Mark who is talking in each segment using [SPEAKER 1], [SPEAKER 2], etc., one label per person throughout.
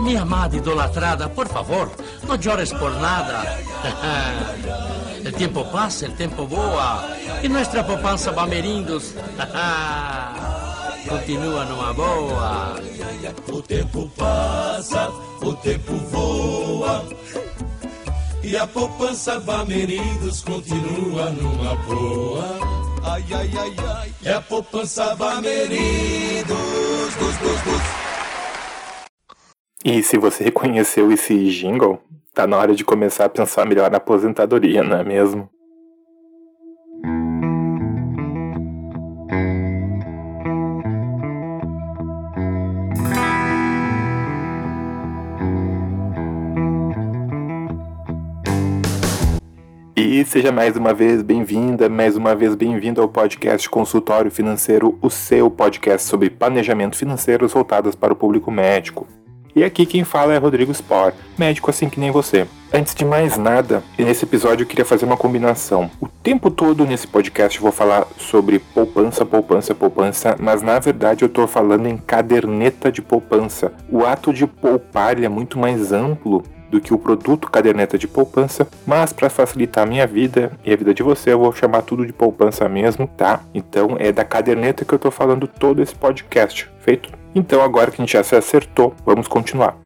[SPEAKER 1] Mi amada idolatrada, por favor, no llores por nada. El tiempo pasa, el tiempo voa y nuestra poupança Bamerindos continua numa boa.
[SPEAKER 2] O tempo passa, o tempo voa e a poupança Bamerindos continua numa boa. Ai, ai, ai, ai, é a poupança Bamerindos. Dos, dos, dos.
[SPEAKER 3] E se você reconheceu esse jingle, tá na hora de começar a pensar melhor na aposentadoria, não é mesmo? E seja mais uma vez bem-vinda, mais uma vez bem-vindo ao podcast Consultório Financeiro, o seu podcast sobre planejamento financeiro voltados para o público médico. E aqui quem fala é Rodrigo Spor, médico assim que nem você. Antes de mais nada, nesse episódio eu queria fazer uma combinação. O tempo todo nesse podcast eu vou falar sobre poupança, poupança, poupança, mas na verdade eu estou falando em caderneta de poupança. O ato de poupar é muito mais amplo do que o produto caderneta de poupança, mas para facilitar a minha vida e a vida de você, eu vou chamar tudo de poupança mesmo, tá? Então é da caderneta que eu estou falando todo esse podcast, feito? Então agora que a gente já se acertou, vamos continuar.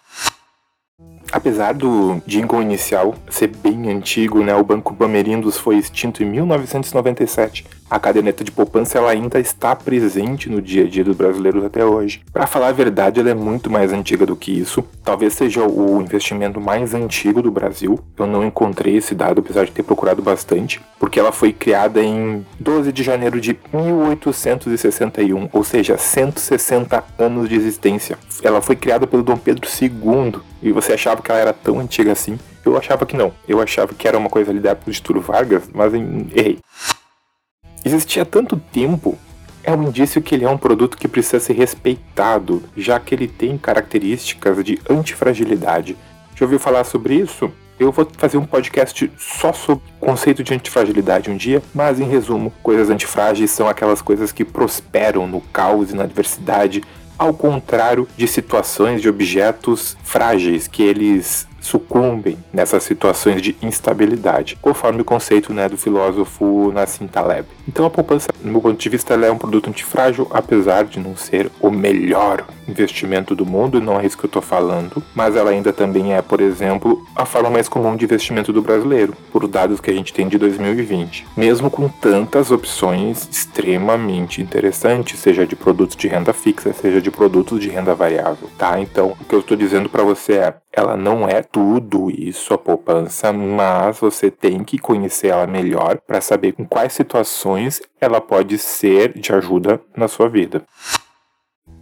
[SPEAKER 3] Apesar do jingle inicial ser bem antigo, né, o Banco Bamerindos foi extinto em 1997 a caderneta de poupança ela ainda está presente no dia a dia dos brasileiros até hoje. Para falar a verdade, ela é muito mais antiga do que isso. Talvez seja o investimento mais antigo do Brasil. Eu não encontrei esse dado, apesar de ter procurado bastante, porque ela foi criada em 12 de janeiro de 1861, ou seja, 160 anos de existência. Ela foi criada pelo Dom Pedro II. E você achava que ela era tão antiga assim? Eu achava que não. Eu achava que era uma coisa ali da época de Vargas, mas errei existia tanto tempo, é um indício que ele é um produto que precisa ser respeitado, já que ele tem características de antifragilidade. Já ouviu falar sobre isso? Eu vou fazer um podcast só sobre o conceito de antifragilidade um dia, mas em resumo, coisas antifrágeis são aquelas coisas que prosperam no caos e na adversidade, ao contrário de situações de objetos frágeis que eles sucumbem nessas situações de instabilidade, conforme o conceito né, do filósofo Nassim Taleb. Então a poupança, no meu ponto de vista, é um produto antifrágil, apesar de não ser o melhor investimento do mundo, não é isso que eu estou falando, mas ela ainda também é, por exemplo, a forma mais comum de investimento do brasileiro, por dados que a gente tem de 2020. Mesmo com tantas opções extremamente interessantes, seja de produtos de renda fixa, seja de produtos de renda variável, tá? Então, o que eu estou dizendo para você é, ela não é tudo isso a poupança, mas você tem que conhecer ela melhor para saber em quais situações ela pode ser de ajuda na sua vida.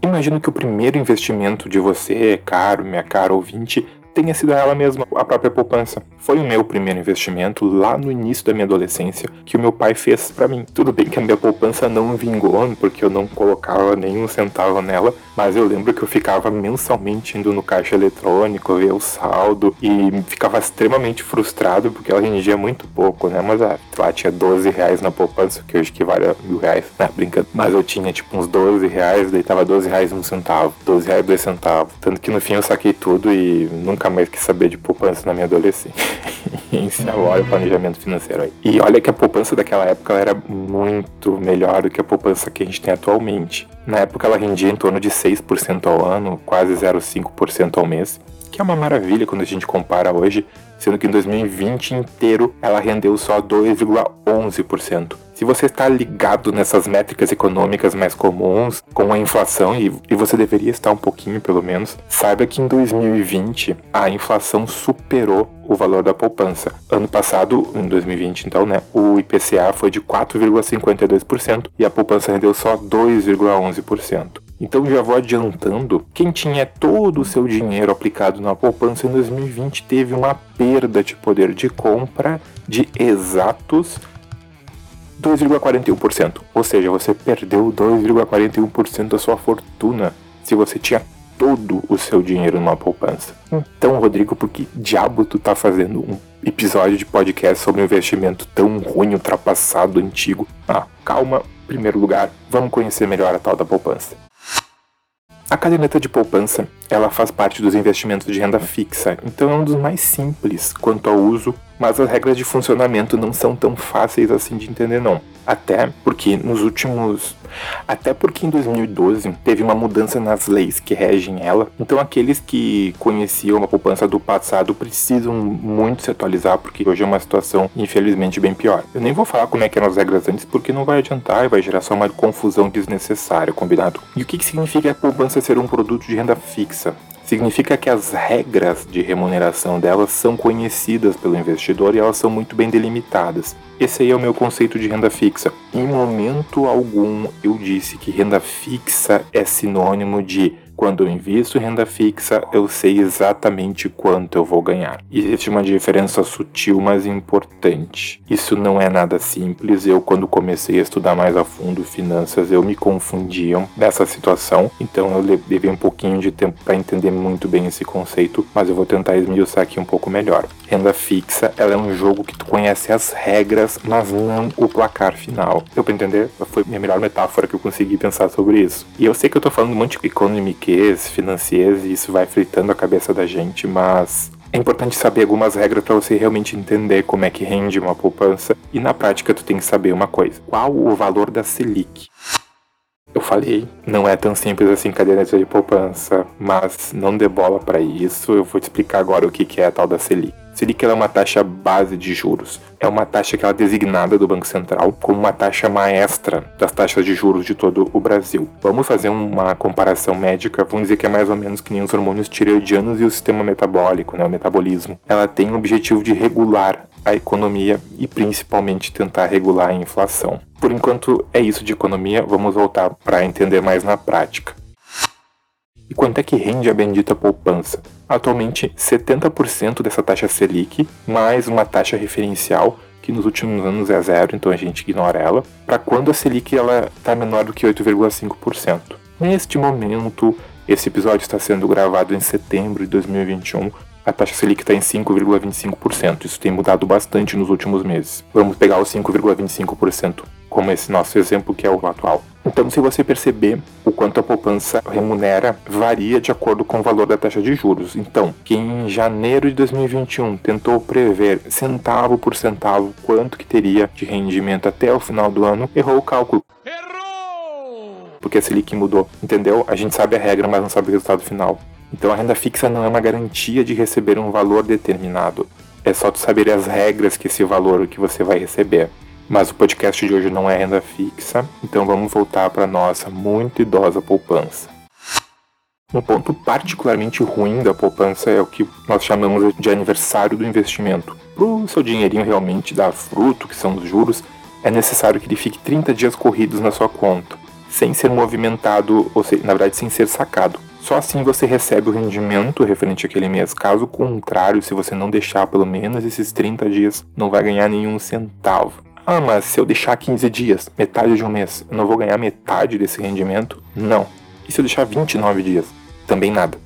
[SPEAKER 3] Imagino que o primeiro investimento de você, caro, minha cara ouvinte, tenha sido ela mesma, a própria poupança. Foi o meu primeiro investimento lá no início da minha adolescência que o meu pai fez para mim. Tudo bem que a minha poupança não vingou, porque eu não colocava nenhum centavo nela, mas eu lembro que eu ficava mensalmente indo no caixa eletrônico ver o saldo e ficava extremamente frustrado porque ela rendia muito pouco, né? Mas ah, lá tinha 12 reais na poupança, que hoje equivale a mil reais, né? Brincando. Mas eu tinha tipo uns 12 reais, daí tava 12 reais um centavo, 12 reais dois centavos. Tanto que no fim eu saquei tudo e nunca mais quis saber de poupança na minha adolescência. Olha o planejamento financeiro aí. E olha que a poupança daquela época era muito melhor do que a poupança que a gente tem atualmente. Na época ela rendia em torno de 6% ao ano, quase 0,5% ao mês, que é uma maravilha quando a gente compara hoje, sendo que em 2020 inteiro ela rendeu só 2,11%. Se você está ligado nessas métricas econômicas mais comuns, com a inflação, e, e você deveria estar um pouquinho pelo menos, saiba que em 2020 a inflação superou o valor da poupança. Ano passado, em 2020, então, né, o IPCA foi de 4,52% e a poupança rendeu só 2,11%. Então já vou adiantando, quem tinha todo o seu dinheiro aplicado na poupança em 2020 teve uma perda de poder de compra de exatos 2,41%. Ou seja, você perdeu 2,41% da sua fortuna se você tinha todo o seu dinheiro numa poupança. Então, Rodrigo, por que diabo tu tá fazendo um episódio de podcast sobre um investimento tão ruim, ultrapassado, antigo? Ah, calma. Em primeiro lugar, vamos conhecer melhor a tal da poupança. A caderneta de poupança, ela faz parte dos investimentos de renda fixa, então é um dos mais simples quanto ao uso, mas as regras de funcionamento não são tão fáceis assim de entender não. Até porque nos últimos. Até porque em 2012 teve uma mudança nas leis que regem ela. Então aqueles que conheciam a poupança do passado precisam muito se atualizar, porque hoje é uma situação, infelizmente, bem pior. Eu nem vou falar como é que eram as regras antes, porque não vai adiantar e vai gerar só uma confusão desnecessária, combinado? E o que, que significa a poupança ser um produto de renda fixa? Significa que as regras de remuneração delas são conhecidas pelo investidor e elas são muito bem delimitadas. Esse aí é o meu conceito de renda fixa. Em momento algum eu disse que renda fixa é sinônimo de quando eu invisto em renda fixa, eu sei exatamente quanto eu vou ganhar. Existe uma diferença sutil, mas importante. Isso não é nada simples. Eu, quando comecei a estudar mais a fundo finanças, eu me confundia nessa situação. Então eu levei um pouquinho de tempo para entender muito bem esse conceito, mas eu vou tentar esmiuçar aqui um pouco melhor. Renda fixa, ela é um jogo que tu conhece as regras, mas não o placar final. Deu para entender? Foi a melhor metáfora que eu consegui pensar sobre isso. E eu sei que eu tô falando um monte de economic economiquês, financeiros, e isso vai fritando a cabeça da gente, mas é importante saber algumas regras para você realmente entender como é que rende uma poupança e na prática tu tem que saber uma coisa: qual o valor da Selic? Eu falei, não é tão simples assim caderneta de poupança, mas não dê bola para isso. Eu vou te explicar agora o que é a tal da Selic. Selic é uma taxa base de juros. É uma taxa que ela é designada do Banco Central como uma taxa maestra das taxas de juros de todo o Brasil. Vamos fazer uma comparação médica, vamos dizer que é mais ou menos que nem os hormônios tireoidianos e o sistema metabólico, né, o metabolismo. Ela tem o objetivo de regular a economia e principalmente tentar regular a inflação. Por enquanto é isso de economia, vamos voltar para entender mais na prática. E quanto é que rende a bendita poupança? Atualmente, 70% dessa taxa Selic, mais uma taxa referencial, que nos últimos anos é zero, então a gente ignora ela, para quando a Selic está menor do que 8,5%. Neste momento, esse episódio está sendo gravado em setembro de 2021, a taxa Selic está em 5,25%. Isso tem mudado bastante nos últimos meses. Vamos pegar os 5,25% como esse nosso exemplo que é o atual. Então, se você perceber o quanto a poupança remunera, varia de acordo com o valor da taxa de juros. Então, quem em janeiro de 2021 tentou prever centavo por centavo quanto que teria de rendimento até o final do ano, errou o cálculo. Errou! Porque a Selic mudou, entendeu? A gente sabe a regra, mas não sabe o resultado final. Então, a renda fixa não é uma garantia de receber um valor determinado. É só tu saber as regras que esse valor que você vai receber. Mas o podcast de hoje não é renda fixa, então vamos voltar para nossa muito idosa poupança. Um ponto particularmente ruim da poupança é o que nós chamamos de aniversário do investimento. Para o seu dinheirinho realmente dar fruto, que são os juros, é necessário que ele fique 30 dias corridos na sua conta, sem ser movimentado, ou seja, na verdade sem ser sacado. Só assim você recebe o rendimento referente àquele mês. Caso contrário, se você não deixar pelo menos esses 30 dias, não vai ganhar nenhum centavo. Ah, mas se eu deixar 15 dias, metade de um mês, eu não vou ganhar metade desse rendimento? Não. E se eu deixar 29 dias? Também nada.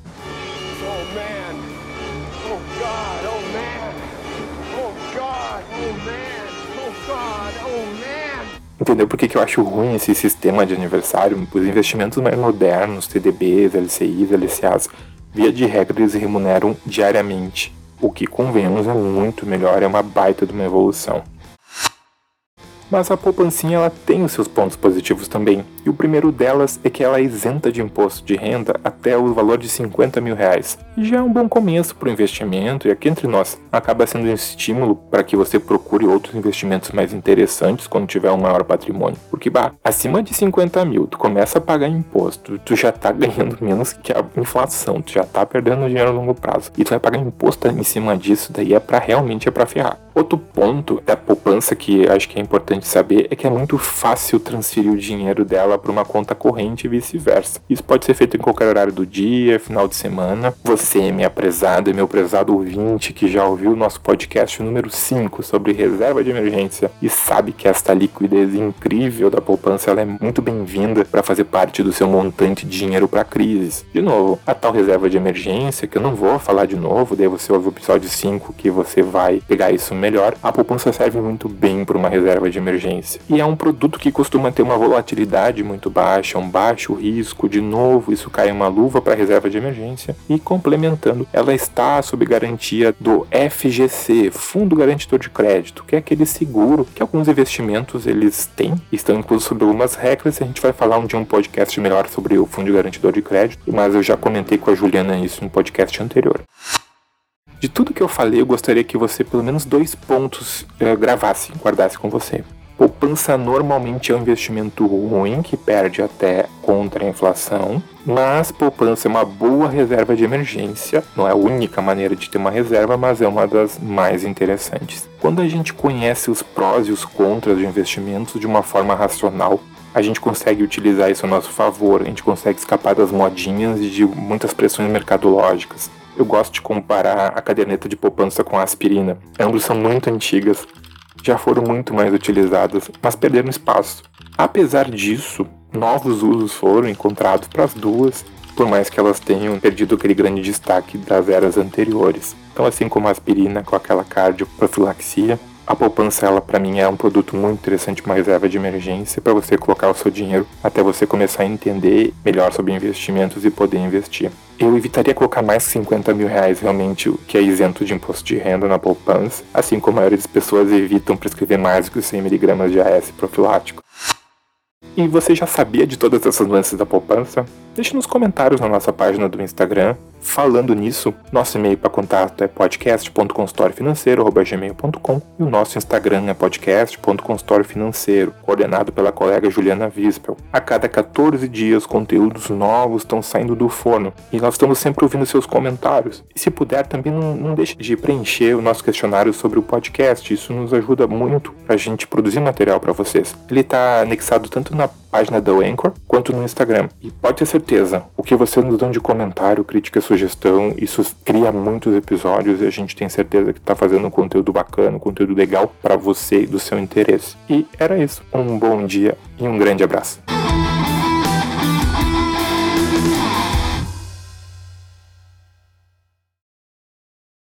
[SPEAKER 3] Entendeu por que, que eu acho ruim esse sistema de aniversário? Os investimentos mais modernos, TDBs, LCIs, LCAs, via de regra eles remuneram diariamente. O que, convenhamos, é muito melhor, é uma baita de uma evolução. Mas a poupancinha ela tem os seus pontos positivos também. E o primeiro delas é que ela é isenta de imposto de renda até o valor de 50 mil reais. Já é um bom começo para o investimento e aqui entre nós acaba sendo um estímulo para que você procure outros investimentos mais interessantes quando tiver um maior patrimônio. Porque, bah, acima de 50 mil, tu começa a pagar imposto, tu já tá ganhando menos que a inflação, tu já tá perdendo dinheiro a longo prazo. E tu vai pagar imposto em cima disso, daí é para realmente é para ferrar. Outro ponto da poupança que acho que é importante saber é que é muito fácil transferir o dinheiro dela para uma conta corrente e vice-versa. Isso pode ser feito em qualquer horário do dia, final de semana. Você, minha prezada e meu prezado ouvinte que já ouviu o nosso podcast número 5 sobre reserva de emergência e sabe que esta liquidez incrível da poupança ela é muito bem-vinda para fazer parte do seu montante de dinheiro para crises. De novo, a tal reserva de emergência, que eu não vou falar de novo, daí você ouve o episódio 5 que você vai pegar isso melhor, a poupança serve muito bem para uma reserva de emergência emergência. E é um produto que costuma ter uma volatilidade muito baixa, um baixo risco. De novo, isso cai uma luva para reserva de emergência. E complementando, ela está sob garantia do FGC, Fundo Garantidor de Crédito, que é aquele seguro que alguns investimentos eles têm, estão inclusos sob algumas regras. A gente vai falar um dia um podcast melhor sobre o Fundo Garantidor de Crédito, mas eu já comentei com a Juliana isso no podcast anterior. De tudo que eu falei, eu gostaria que você pelo menos dois pontos uh, gravasse, guardasse com você. Poupança normalmente é um investimento ruim que perde até contra a inflação, mas poupança é uma boa reserva de emergência. Não é a única maneira de ter uma reserva, mas é uma das mais interessantes. Quando a gente conhece os prós e os contras de investimentos de uma forma racional, a gente consegue utilizar isso a nosso favor, a gente consegue escapar das modinhas e de muitas pressões mercadológicas. Eu gosto de comparar a caderneta de poupança com a aspirina. Ambas são muito antigas, já foram muito mais utilizadas, mas perderam espaço. Apesar disso, novos usos foram encontrados para as duas, por mais que elas tenham perdido aquele grande destaque das eras anteriores. Então, assim como a aspirina com aquela cardioprofilaxia, a poupança, ela para mim é um produto muito interessante, uma reserva de emergência para você colocar o seu dinheiro até você começar a entender melhor sobre investimentos e poder investir. Eu evitaria colocar mais 50 mil reais realmente, o que é isento de imposto de renda na poupança, assim como a maioria das pessoas evitam prescrever mais do que 100 miligramas de AS profilático. E você já sabia de todas essas nuances da poupança? Deixe nos comentários na nossa página do Instagram. Falando nisso, nosso e-mail para contato é podcast.consultoriofinanceiro.gmail.com e o nosso Instagram é podcast.consultoriofinanceiro, coordenado pela colega Juliana Vispel. A cada 14 dias, conteúdos novos estão saindo do forno e nós estamos sempre ouvindo seus comentários. E se puder, também não, não deixe de preencher o nosso questionário sobre o podcast, isso nos ajuda muito para a gente produzir material para vocês. Ele está anexado tanto na página da Anchor quanto no Instagram. E pode ter certeza, o que vocês nos dão de comentário, crítica, sugestão, isso cria muitos episódios e a gente tem certeza que está fazendo um conteúdo bacana, um conteúdo legal para você e do seu interesse. E era isso. Um bom dia e um grande abraço.